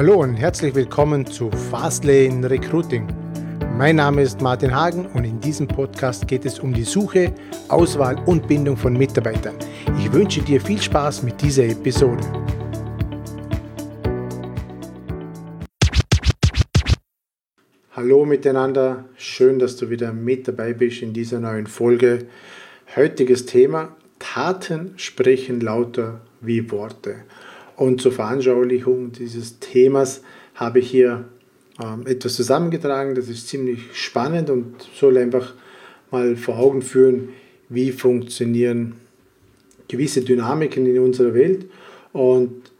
Hallo und herzlich willkommen zu Fastlane Recruiting. Mein Name ist Martin Hagen und in diesem Podcast geht es um die Suche, Auswahl und Bindung von Mitarbeitern. Ich wünsche dir viel Spaß mit dieser Episode. Hallo miteinander, schön, dass du wieder mit dabei bist in dieser neuen Folge. Heutiges Thema, Taten sprechen lauter wie Worte. Und zur Veranschaulichung dieses Themas habe ich hier ähm, etwas zusammengetragen. Das ist ziemlich spannend und soll einfach mal vor Augen führen, wie funktionieren gewisse Dynamiken in unserer Welt. Und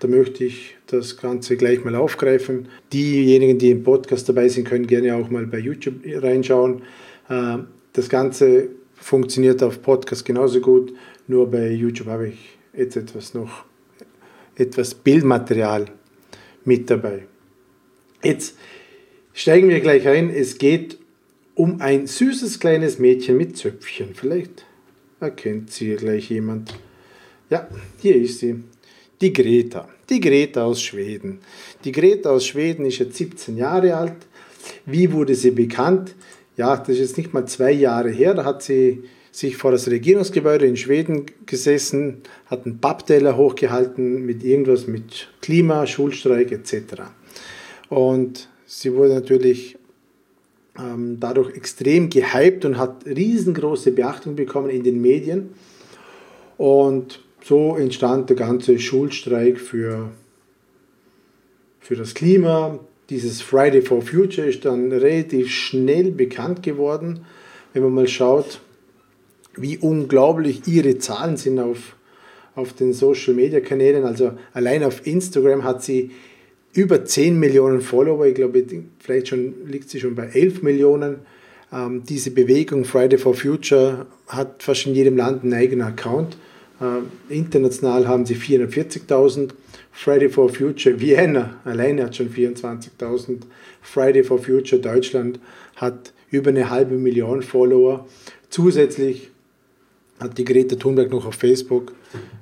da möchte ich das Ganze gleich mal aufgreifen. Diejenigen, die im Podcast dabei sind, können gerne auch mal bei YouTube reinschauen. Äh, das Ganze funktioniert auf Podcast genauso gut, nur bei YouTube habe ich jetzt etwas noch etwas Bildmaterial mit dabei. Jetzt steigen wir gleich ein. Es geht um ein süßes kleines Mädchen mit Zöpfchen. Vielleicht erkennt sie gleich jemand. Ja, hier ist sie. Die Greta. Die Greta aus Schweden. Die Greta aus Schweden ist jetzt 17 Jahre alt. Wie wurde sie bekannt? Ja, das ist jetzt nicht mal zwei Jahre her. Da hat sie sich vor das Regierungsgebäude in Schweden gesessen, hat einen Pappteller hochgehalten mit irgendwas mit Klima, Schulstreik etc. Und sie wurde natürlich ähm, dadurch extrem gehypt und hat riesengroße Beachtung bekommen in den Medien. Und so entstand der ganze Schulstreik für, für das Klima. Dieses Friday for Future ist dann relativ schnell bekannt geworden. Wenn man mal schaut, wie unglaublich ihre Zahlen sind auf, auf den Social Media Kanälen. Also allein auf Instagram hat sie über 10 Millionen Follower. Ich glaube, vielleicht schon, liegt sie schon bei 11 Millionen. Ähm, diese Bewegung Friday for Future hat fast in jedem Land einen eigenen Account. Äh, international haben sie 440.000. Friday for Future Vienna alleine hat schon 24.000. Friday for Future Deutschland hat über eine halbe Million Follower. Zusätzlich hat die Greta Thunberg noch auf Facebook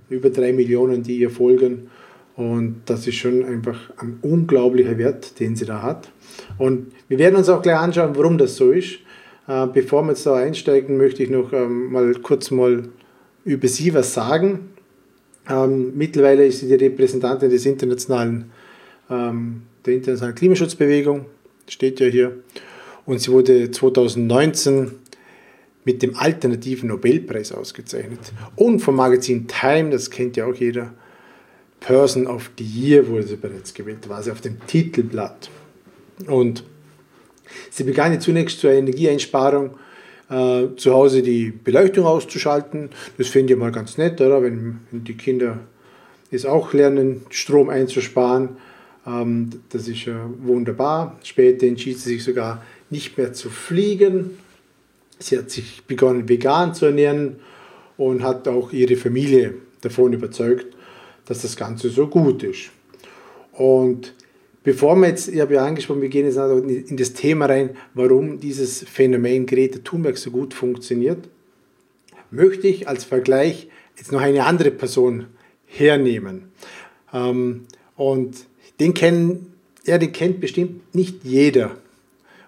über drei Millionen, die ihr folgen. Und das ist schon einfach ein unglaublicher Wert, den sie da hat. Und wir werden uns auch gleich anschauen, warum das so ist. Äh, bevor wir jetzt da einsteigen, möchte ich noch ähm, mal kurz mal über sie was sagen. Ähm, mittlerweile ist sie die Repräsentantin des internationalen, ähm, der internationalen Klimaschutzbewegung, steht ja hier. Und sie wurde 2019 mit dem alternativen Nobelpreis ausgezeichnet. Und vom Magazin Time, das kennt ja auch jeder, Person of the Year wurde sie bereits gewählt, war sie auf dem Titelblatt. Und sie begann zunächst zur Energieeinsparung äh, zu Hause die Beleuchtung auszuschalten. Das finde ich mal ganz nett, oder? Wenn, wenn die Kinder es auch lernen, Strom einzusparen. Ähm, das ist ja wunderbar. Später entschied sie sich sogar nicht mehr zu fliegen, Sie hat sich begonnen, vegan zu ernähren und hat auch ihre Familie davon überzeugt, dass das Ganze so gut ist. Und bevor wir jetzt, ich habe ja angesprochen, wir gehen jetzt in das Thema rein, warum dieses Phänomen Greta Thunberg so gut funktioniert, möchte ich als Vergleich jetzt noch eine andere Person hernehmen. Ähm, und den kennen, ja, den kennt bestimmt nicht jeder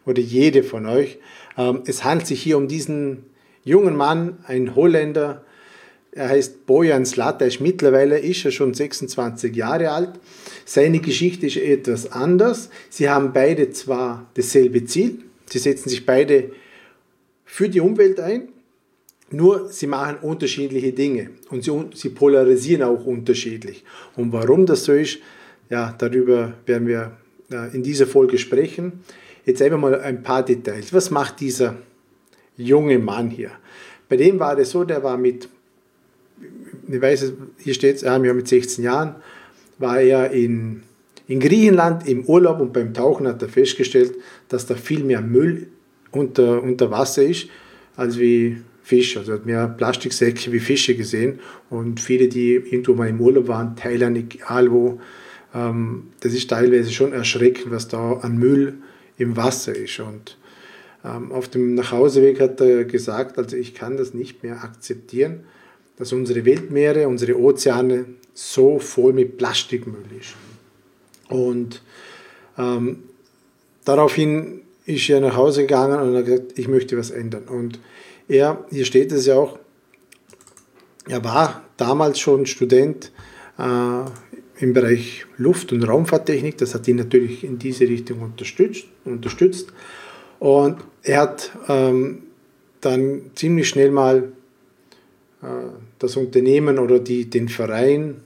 oder jede von euch. Ähm, es handelt sich hier um diesen jungen Mann, ein Holländer. Er heißt Bojan Slat, er ist mittlerweile ist er schon 26 Jahre alt. Seine Geschichte ist etwas anders. Sie haben beide zwar dasselbe Ziel, sie setzen sich beide für die Umwelt ein, nur sie machen unterschiedliche Dinge und sie, sie polarisieren auch unterschiedlich. Und warum das so ist, ja, darüber werden wir äh, in dieser Folge sprechen. Jetzt einfach mal ein paar Details. Was macht dieser junge Mann hier? Bei dem war es so, der war mit, ich weiß, hier steht es, ja, mit 16 Jahren, war er in, in Griechenland im Urlaub und beim Tauchen hat er festgestellt, dass da viel mehr Müll unter, unter Wasser ist, als wie Fisch. Also er hat mehr Plastiksäcke wie Fische gesehen und viele, die irgendwo mal im Urlaub waren, Thailand, egal wo, ähm, das ist teilweise schon erschreckend, was da an Müll im Wasser ist. Und ähm, auf dem Nachhauseweg hat er gesagt, also ich kann das nicht mehr akzeptieren, dass unsere Weltmeere, unsere Ozeane so voll mit Plastikmüll ist. Und ähm, daraufhin ist er nach Hause gegangen und hat gesagt, ich möchte was ändern. Und er, hier steht es ja auch, er war damals schon Student äh, im Bereich Luft- und Raumfahrttechnik. Das hat ihn natürlich in diese Richtung unterstützt. unterstützt. Und er hat ähm, dann ziemlich schnell mal äh, das Unternehmen oder die, den Verein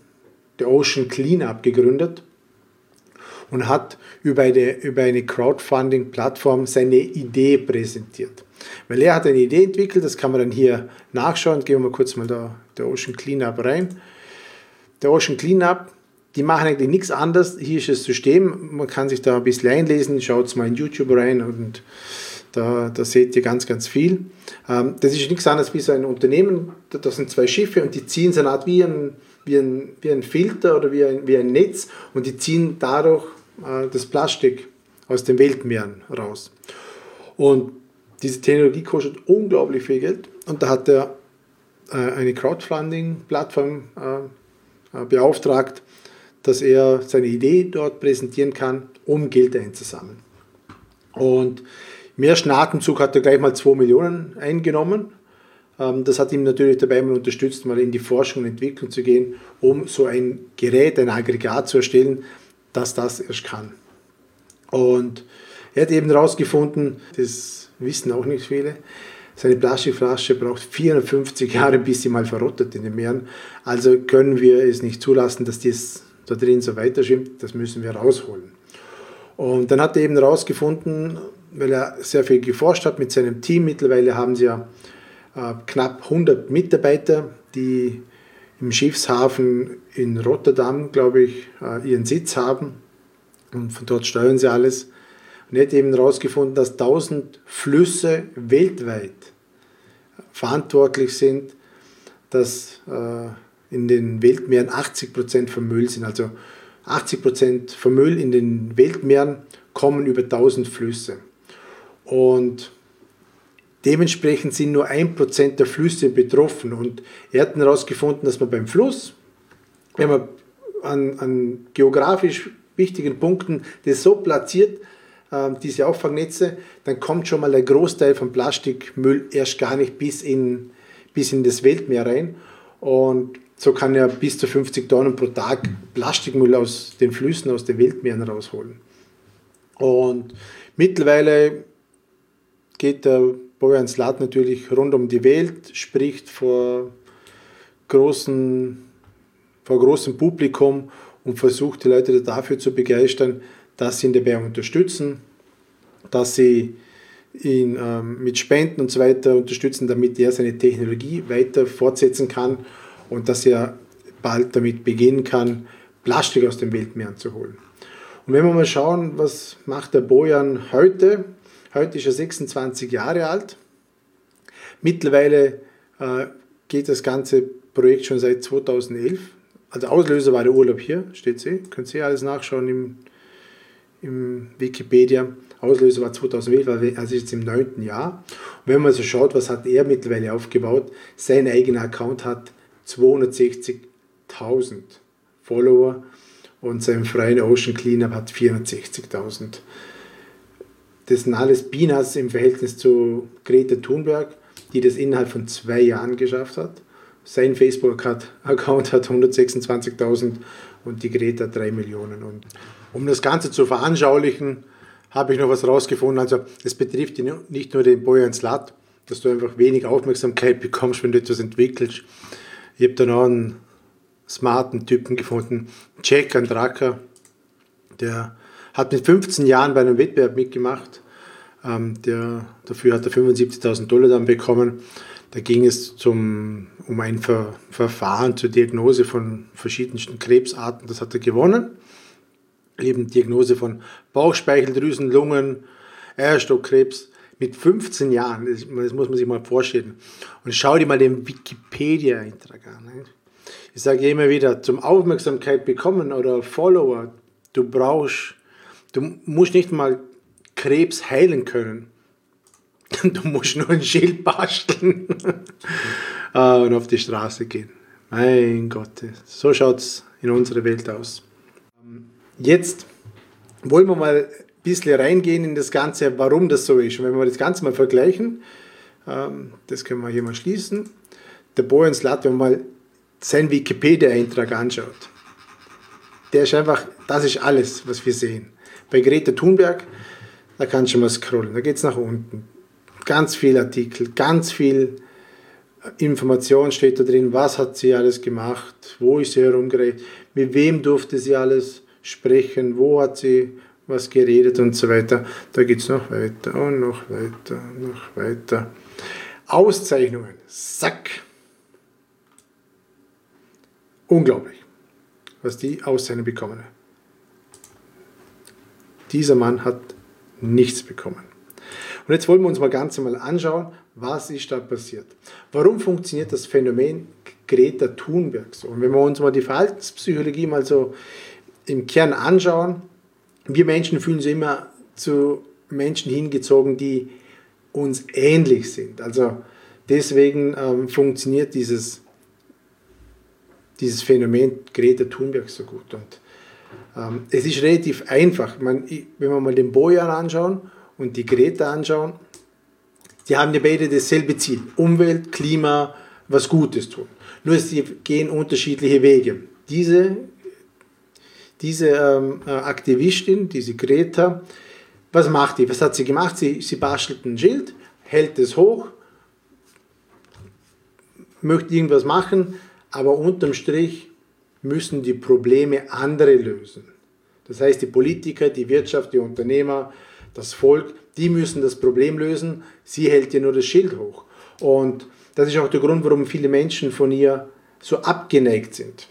der Ocean Cleanup gegründet und hat über eine, über eine Crowdfunding-Plattform seine Idee präsentiert. Weil er hat eine Idee entwickelt, das kann man dann hier nachschauen. Gehen wir mal kurz mal da der Ocean Cleanup rein. Der Ocean Cleanup, die machen eigentlich nichts anderes. Hier ist das System, man kann sich da ein bisschen einlesen, schaut mal in YouTube rein und da, da seht ihr ganz, ganz viel. Ähm, das ist nichts anderes wie so ein Unternehmen, das sind zwei Schiffe und die ziehen so eine Art wie ein, wie ein, wie ein Filter oder wie ein, wie ein Netz und die ziehen dadurch äh, das Plastik aus den Weltmeeren raus. Und diese Technologie kostet unglaublich viel Geld und da hat er äh, eine Crowdfunding-Plattform äh, beauftragt, dass er seine Idee dort präsentieren kann, um Geld einzusammeln. Und im ersten hat er gleich mal 2 Millionen eingenommen. Ähm, das hat ihm natürlich dabei mal unterstützt, mal in die Forschung und Entwicklung zu gehen, um so ein Gerät, ein Aggregat zu erstellen, das das erst kann. Und er hat eben herausgefunden, das wissen auch nicht viele, seine Plastikflasche braucht 450 Jahre, bis sie mal verrottet in den Meeren. Also können wir es nicht zulassen, dass dies da drin so weiter schwimmt. Das müssen wir rausholen. Und dann hat er eben herausgefunden, weil er sehr viel geforscht hat mit seinem Team. Mittlerweile haben sie ja äh, knapp 100 Mitarbeiter, die im Schiffshafen in Rotterdam, glaube ich, äh, ihren Sitz haben. Und von dort steuern sie alles. Und er hat eben herausgefunden, dass 1000 Flüsse weltweit verantwortlich sind, dass äh, in den Weltmeeren 80% vom Müll sind. Also 80% vom Müll in den Weltmeeren kommen über 1000 Flüsse. Und dementsprechend sind nur 1% der Flüsse betroffen. Und er hat herausgefunden, dass man beim Fluss, wenn man an, an geografisch wichtigen Punkten das so platziert, äh, diese Auffangnetze, dann kommt schon mal ein Großteil vom Plastikmüll erst gar nicht bis in, bis in das Weltmeer rein. Und so kann er bis zu 50 Tonnen pro Tag Plastikmüll aus den Flüssen, aus den Weltmeeren rausholen. Und mittlerweile geht der Bojan Slat natürlich rund um die Welt, spricht vor, großen, vor großem Publikum und versucht die Leute dafür zu begeistern, dass sie ihn dabei unterstützen, dass sie ihn ähm, mit Spenden und so weiter unterstützen, damit er seine Technologie weiter fortsetzen kann und dass er bald damit beginnen kann, Plastik aus den Weltmeeren zu holen. Und wenn wir mal schauen, was macht der Bojan heute, Heute ist er 26 Jahre alt. Mittlerweile äh, geht das ganze Projekt schon seit 2011. Also Auslöser war der Urlaub hier, steht sie. Können Sie alles nachschauen im, im Wikipedia. Auslöser war 2011, also jetzt im neunten Jahr. Und wenn man so schaut, was hat er mittlerweile aufgebaut, sein eigener Account hat 260.000 Follower und sein freien Ocean Cleanup hat 460.000 das sind alles Peanuts im Verhältnis zu Greta Thunberg, die das innerhalb von zwei Jahren geschafft hat. Sein Facebook-Account hat 126.000 und die Greta 3 Millionen. Und um das Ganze zu veranschaulichen, habe ich noch was rausgefunden. Also es betrifft nicht nur den Boyan Slat, dass du einfach wenig Aufmerksamkeit bekommst, wenn du etwas entwickelst. Ich habe da noch einen smarten Typen gefunden, Jack Andraka, der hat mit 15 Jahren bei einem Wettbewerb mitgemacht. Ähm, der, dafür hat er 75.000 Dollar dann bekommen. Da ging es zum, um ein Ver, Verfahren zur Diagnose von verschiedensten Krebsarten. Das hat er gewonnen. Eben Diagnose von Bauchspeicheldrüsen, Lungen, Eierstockkrebs mit 15 Jahren. Das, das, muss man sich mal vorstellen. Und schau dir mal den Wikipedia-Eintrag an. Ne? Ich sage immer wieder, zum Aufmerksamkeit bekommen oder Follower, du brauchst Du musst nicht mal Krebs heilen können. Du musst nur ein Schild basteln ah, und auf die Straße gehen. Mein Gott, so schaut es in unserer Welt aus. Jetzt wollen wir mal bisschen reingehen in das Ganze, warum das so ist. Und wenn wir das Ganze mal vergleichen, ähm, das können wir hier mal schließen, der Bojan Slat, wenn man mal seinen Wikipedia-Eintrag anschaut, der ist einfach, das ist alles, was wir sehen. Bei Greta Thunberg, da kannst du mal scrollen, da geht es nach unten. Ganz viel Artikel, ganz viel Information steht da drin, was hat sie alles gemacht, wo ist sie herumgeredet, mit wem durfte sie alles sprechen, wo hat sie was geredet und so weiter. Da geht es noch weiter und noch weiter, noch weiter. Auszeichnungen, Sack. Unglaublich, was die Auszeichnung bekommen. Dieser Mann hat nichts bekommen. Und jetzt wollen wir uns mal ganz einmal anschauen, was ist da passiert. Warum funktioniert das Phänomen Greta Thunberg so? Und wenn wir uns mal die Verhaltenspsychologie mal so im Kern anschauen, wir Menschen fühlen uns immer zu Menschen hingezogen, die uns ähnlich sind. Also deswegen ähm, funktioniert dieses, dieses Phänomen Greta Thunberg so gut. Und ähm, es ist relativ einfach. Man, wenn wir mal den Bojan anschauen und die Greta anschauen, die haben ja beide dasselbe Ziel. Umwelt, Klima, was Gutes tun. Nur sie gehen unterschiedliche Wege. Diese, diese ähm, äh, Aktivistin, diese Greta, was macht die? Was hat sie gemacht? Sie, sie bastelt ein Schild, hält es hoch, möchte irgendwas machen, aber unterm Strich müssen die Probleme andere lösen. Das heißt, die Politiker, die Wirtschaft, die Unternehmer, das Volk, die müssen das Problem lösen. Sie hält ja nur das Schild hoch. Und das ist auch der Grund, warum viele Menschen von ihr so abgeneigt sind.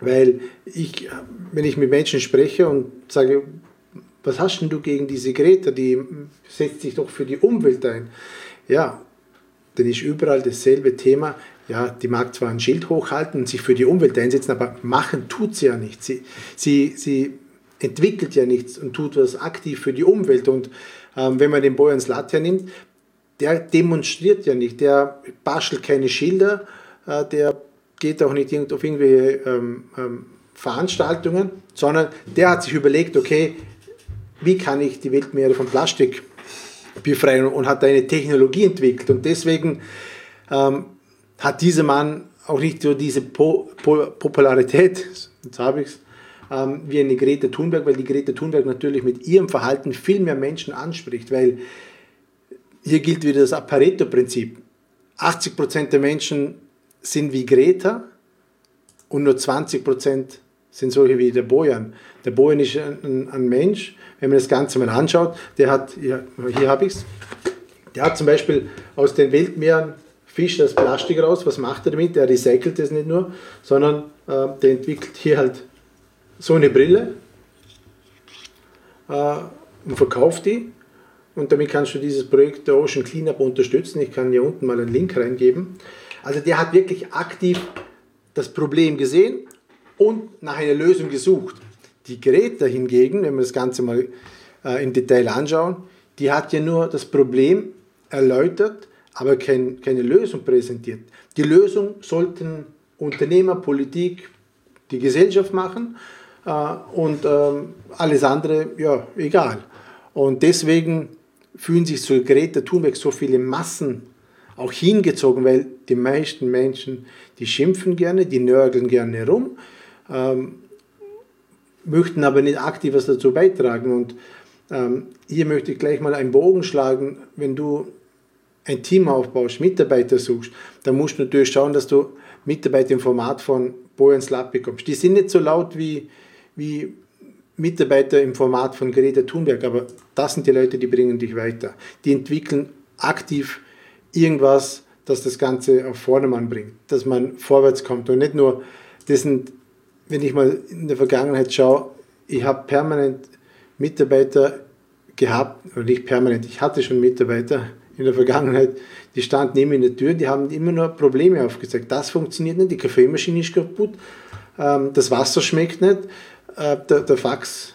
Weil ich, wenn ich mit Menschen spreche und sage, was hast denn du gegen diese Greta, die setzt sich doch für die Umwelt ein. Ja, dann ist überall dasselbe Thema. Ja, die mag zwar ein Schild hochhalten und sich für die Umwelt einsetzen, aber machen tut sie ja nicht. Sie, sie, sie entwickelt ja nichts und tut was aktiv für die Umwelt. Und ähm, wenn man den Bojan Slat hernimmt, der demonstriert ja nicht, der bastelt keine Schilder, äh, der geht auch nicht auf irgendwelche ähm, ähm, Veranstaltungen, sondern der hat sich überlegt, okay, wie kann ich die Weltmeere von Plastik befreien und hat eine Technologie entwickelt. Und deswegen ähm, hat dieser Mann auch nicht so diese po po Popularität, jetzt habe ich es, ähm, wie eine Greta Thunberg, weil die Greta Thunberg natürlich mit ihrem Verhalten viel mehr Menschen anspricht, weil hier gilt wieder das Pareto-Prinzip. 80% der Menschen sind wie Greta und nur 20% sind solche wie der Bojan. Der Bojan ist ein, ein, Mensch, wenn man das Ganze mal anschaut, der hat, hier, hier habe ich es, der hat zum Beispiel aus den Weltmeeren Fisch das Plastik raus. Was macht er damit? Er recycelt es nicht nur, sondern äh, der entwickelt hier halt so eine Brille äh, und verkauft die. Und damit kannst du dieses Projekt der Ocean Cleanup unterstützen. Ich kann hier unten mal einen Link reingeben. Also der hat wirklich aktiv das Problem gesehen und nach einer Lösung gesucht. Die Greta hingegen, wenn wir das Ganze mal äh, im Detail anschauen, die hat ja nur das Problem erläutert, aber kein, keine Lösung präsentiert. Die Lösung sollten Unternehmer, Politik, die Gesellschaft machen äh, und ähm, alles andere, ja, egal. Und deswegen fühlen sich zu Greta Thunberg so viele Massen auch hingezogen, weil die meisten Menschen, die schimpfen gerne, die nörgeln gerne herum, ähm, möchten aber nicht aktiv was dazu beitragen. Und ähm, hier möchte ich gleich mal einen Bogen schlagen, wenn du ein Team aufbaust, Mitarbeiter suchst, dann musst du natürlich schauen, dass du Mitarbeiter im Format von Bojan Slap bekommst. Die sind nicht so laut wie, wie Mitarbeiter im Format von Greta Thunberg, aber das sind die Leute, die bringen dich weiter. Die entwickeln aktiv irgendwas, das das Ganze auf Vordermann bringt, dass man vorwärts kommt und nicht nur, das sind, wenn ich mal in der Vergangenheit schaue, ich habe permanent Mitarbeiter gehabt, oder nicht permanent, ich hatte schon Mitarbeiter in der Vergangenheit, die standen immer in der Tür, die haben immer nur Probleme aufgezeigt. Das funktioniert nicht, die Kaffeemaschine ist kaputt, ähm, das Wasser schmeckt nicht, äh, der, der Fax,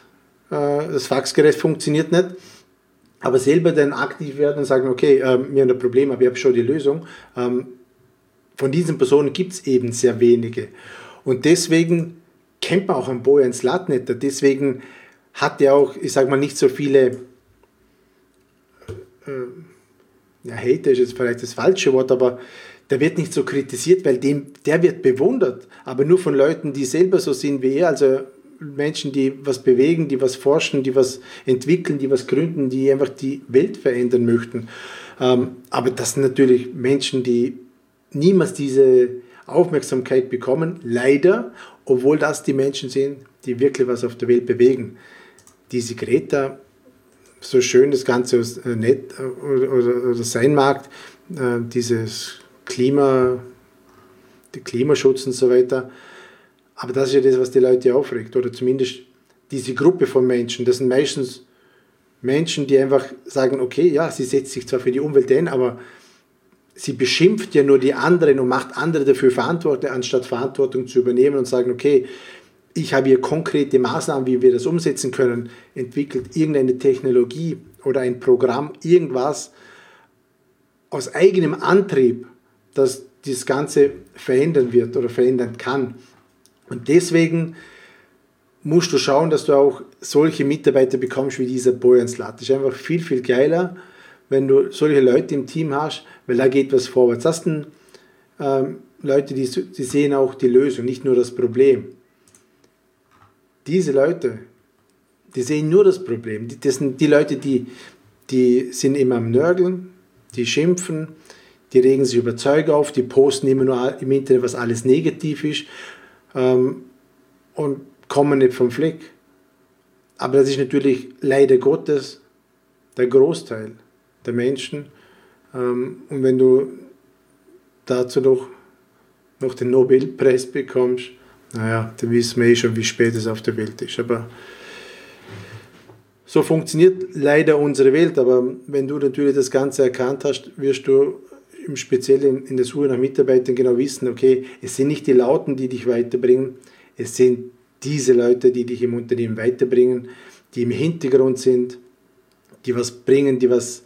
äh, das Faxgerät funktioniert nicht. Aber selber dann aktiv werden und sagen, okay, äh, wir haben ein Problem, aber ich habe schon die Lösung. Ähm, von diesen Personen gibt es eben sehr wenige. Und deswegen kennt man auch an Bojan Slatnetter. Deswegen hat er auch, ich sage mal, nicht so viele äh, ja, Hater ist jetzt vielleicht das falsche Wort, aber der wird nicht so kritisiert, weil dem, der wird bewundert, aber nur von Leuten, die selber so sind wie er, also Menschen, die was bewegen, die was forschen, die was entwickeln, die was gründen, die einfach die Welt verändern möchten. Ähm, aber das sind natürlich Menschen, die niemals diese Aufmerksamkeit bekommen, leider, obwohl das die Menschen sind, die wirklich was auf der Welt bewegen. Diese Greta, so schön das Ganze äh, nett äh, oder, sein mag, äh, dieses Klima, der Klimaschutz und so weiter, aber das ist ja das, was die Leute aufregt, oder zumindest diese Gruppe von Menschen. Das sind meistens Menschen, die einfach sagen, okay, ja, sie setzt sich zwar für die Umwelt ein, aber sie beschimpft ja nur die anderen und macht andere dafür verantwortlich, anstatt Verantwortung zu übernehmen und sagen, okay, ich habe hier konkrete Maßnahmen, wie wir das umsetzen können, entwickelt irgendeine Technologie oder ein Programm, irgendwas aus eigenem Antrieb, das das Ganze verändern wird oder verändern kann. Und deswegen musst du schauen, dass du auch solche Mitarbeiter bekommst wie dieser Bojan Slat. Das ist einfach viel, viel geiler, wenn du solche Leute im Team hast, weil da geht was vorwärts. Das sind ähm, Leute, die, die sehen auch die Lösung, nicht nur das Problem. Diese Leute, die sehen nur das Problem. Das sind die Leute, die, die sind immer am Nörgeln, die schimpfen, die regen sich über Zeug auf, die posten immer nur im Internet, was alles negativ ist ähm, und kommen nicht vom Fleck. Aber das ist natürlich leider Gottes der Großteil der Menschen. Ähm, und wenn du dazu noch, noch den Nobelpreis bekommst, naja, dann wissen wir eh schon, wie spät es auf der Welt ist. Aber so funktioniert leider unsere Welt. Aber wenn du natürlich das Ganze erkannt hast, wirst du im Speziellen in der Suche nach Mitarbeitern genau wissen, okay, es sind nicht die Lauten, die dich weiterbringen, es sind diese Leute, die dich im Unternehmen weiterbringen, die im Hintergrund sind, die was bringen, die was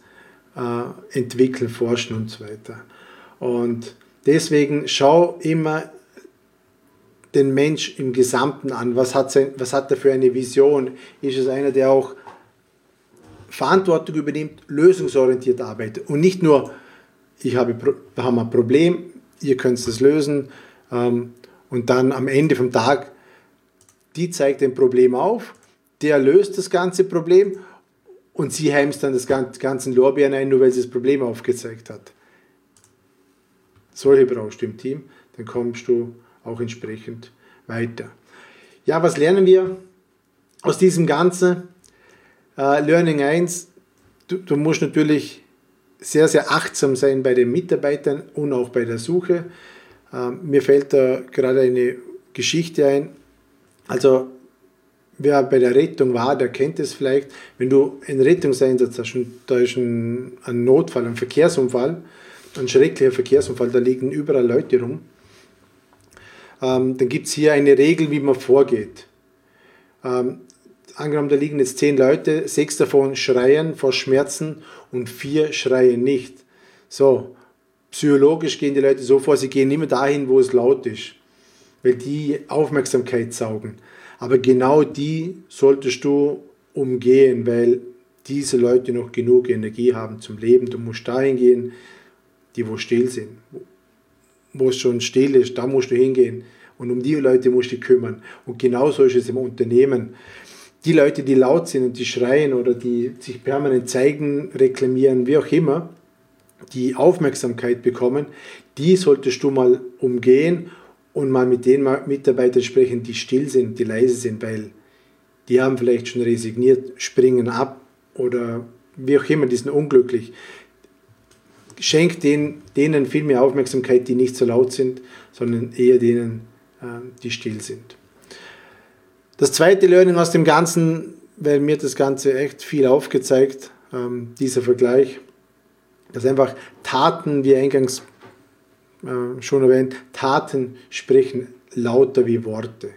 äh, entwickeln, forschen und so weiter. Und deswegen schau immer den Mensch im Gesamten an. Was hat, sein, was hat er für eine Vision? Ist es einer, der auch Verantwortung übernimmt, lösungsorientiert arbeitet und nicht nur ich habe, wir haben ein Problem, ihr könnt es lösen ähm, und dann am Ende vom Tag, die zeigt ein Problem auf, der löst das ganze Problem und sie heimst dann das ganze Lorbeeren ein, nur weil sie das Problem aufgezeigt hat. Solche brauchst du im Team, dann kommst du auch entsprechend weiter. Ja, was lernen wir aus diesem Ganzen? Äh, Learning 1, du, du musst natürlich sehr, sehr achtsam sein bei den Mitarbeitern und auch bei der Suche. Ähm, mir fällt da gerade eine Geschichte ein. Also wer bei der Rettung war, der kennt es vielleicht. Wenn du einen Rettungseinsatz hast da ist ein, ein Notfall, ein Verkehrsunfall, ein schrecklicher Verkehrsunfall, da liegen überall Leute rum, ähm, dann gibt es hier eine Regel, wie man vorgeht. Ähm, angenommen, da liegen jetzt zehn Leute, sechs davon schreien vor Schmerzen und vier schreien nicht. So, psychologisch gehen die Leute so vor, sie gehen immer dahin, wo es laut ist, weil die Aufmerksamkeit saugen. Aber genau die solltest du umgehen, weil diese Leute noch genug Energie haben zum Leben. Du musst dahin gehen, die wo still sind. Wo es schon still ist, da musst du hingehen. Und um die Leute musst du dich kümmern. Und genauso ist es im Unternehmen die Leute, die laut sind und die schreien oder die sich permanent zeigen, reklamieren, wie auch immer, die Aufmerksamkeit bekommen, die solltest du mal umgehen und mal mit den Mitarbeitern sprechen, die still sind, die leise sind, weil die haben vielleicht schon resigniert, springen ab oder wie auch immer, die sind unglücklich. Schenk denen, denen viel mehr Aufmerksamkeit, die nicht so laut sind, sondern eher denen, ähm, die still sind. Das zweite Learning aus dem Ganzen, weil mir das Ganze echt viel aufgezeigt, ähm, dieser Vergleich, dass einfach Taten, wie eingangs äh, schon erwähnt, Taten sprechen lauter wie Worte.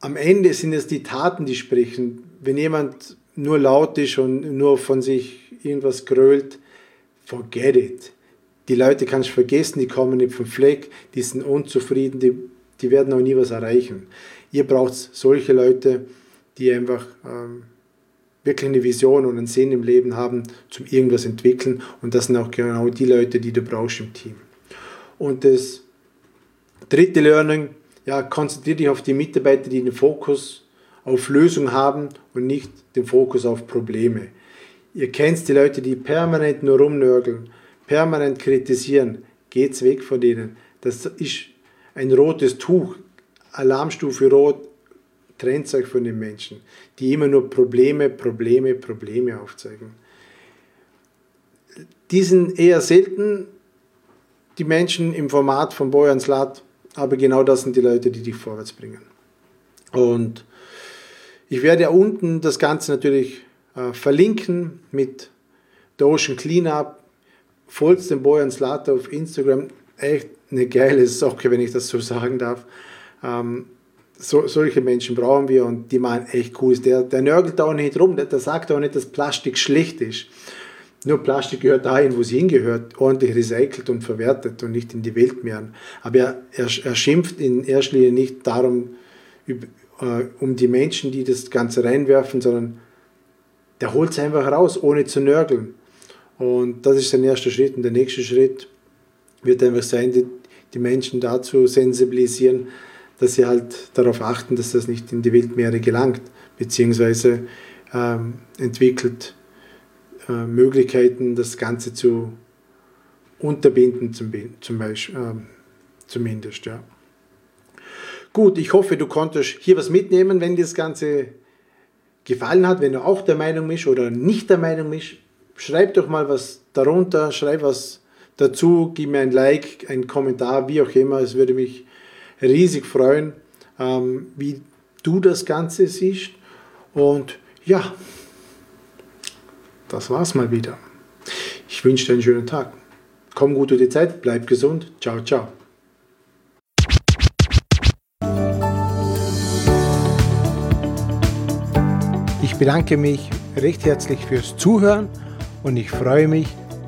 Am Ende sind es die Taten, die sprechen. Wenn jemand nur laut ist und nur von sich irgendwas grölt, forget it. Die Leute kannst du vergessen, die kommen nicht vom Fleck, die sind unzufrieden, die die werden auch nie was erreichen. Ihr braucht solche Leute, die einfach ähm, wirklich eine Vision und einen Sinn im Leben haben, zum irgendwas entwickeln. Und das sind auch genau die Leute, die du brauchst im Team. Und das dritte Learning, ja, konzentriere dich auf die Mitarbeiter, die den Fokus auf Lösung haben und nicht den Fokus auf Probleme. Ihr kennt die Leute, die permanent nur rumnörgeln, permanent kritisieren. Geht's weg von denen. Das ist ein rotes Tuch, Alarmstufe rot, trennt euch von den Menschen, die immer nur Probleme, Probleme, Probleme aufzeigen. Die sind eher selten, die Menschen im Format von Boyans Lat, aber genau das sind die Leute, die dich vorwärts bringen. Und ich werde ja unten das Ganze natürlich äh, verlinken mit der Ocean Cleanup. Folgt dem Boyan Slater auf Instagram. Echt eine geile Sache, wenn ich das so sagen darf. Ähm, so, solche Menschen brauchen wir und die machen echt cooles. Der, der nörgelt auch nicht rum, der, der sagt auch nicht, dass Plastik schlecht ist. Nur Plastik gehört dahin, wo es hingehört, ordentlich recycelt und verwertet und nicht in die Weltmeeren. Aber er, er, er schimpft in erster Linie nicht darum, äh, um die Menschen, die das Ganze reinwerfen, sondern der holt es einfach raus, ohne zu nörgeln. Und das ist sein erster Schritt. Und der nächste Schritt wird einfach sein, die, die Menschen dazu sensibilisieren, dass sie halt darauf achten, dass das nicht in die Wildmeere gelangt, beziehungsweise ähm, entwickelt äh, Möglichkeiten, das Ganze zu unterbinden, zum, zum Beispiel, äh, zumindest. Ja. Gut, ich hoffe, du konntest hier was mitnehmen, wenn dir das Ganze gefallen hat, wenn du auch der Meinung bist oder nicht der Meinung bist. Schreib doch mal was darunter, schreib was dazu, gib mir ein Like, einen Kommentar, wie auch immer. Es würde mich riesig freuen, ähm, wie du das Ganze siehst. Und ja, das war's mal wieder. Ich wünsche dir einen schönen Tag. Komm gut durch die Zeit, bleib gesund. Ciao, ciao. Ich bedanke mich recht herzlich fürs Zuhören und ich freue mich,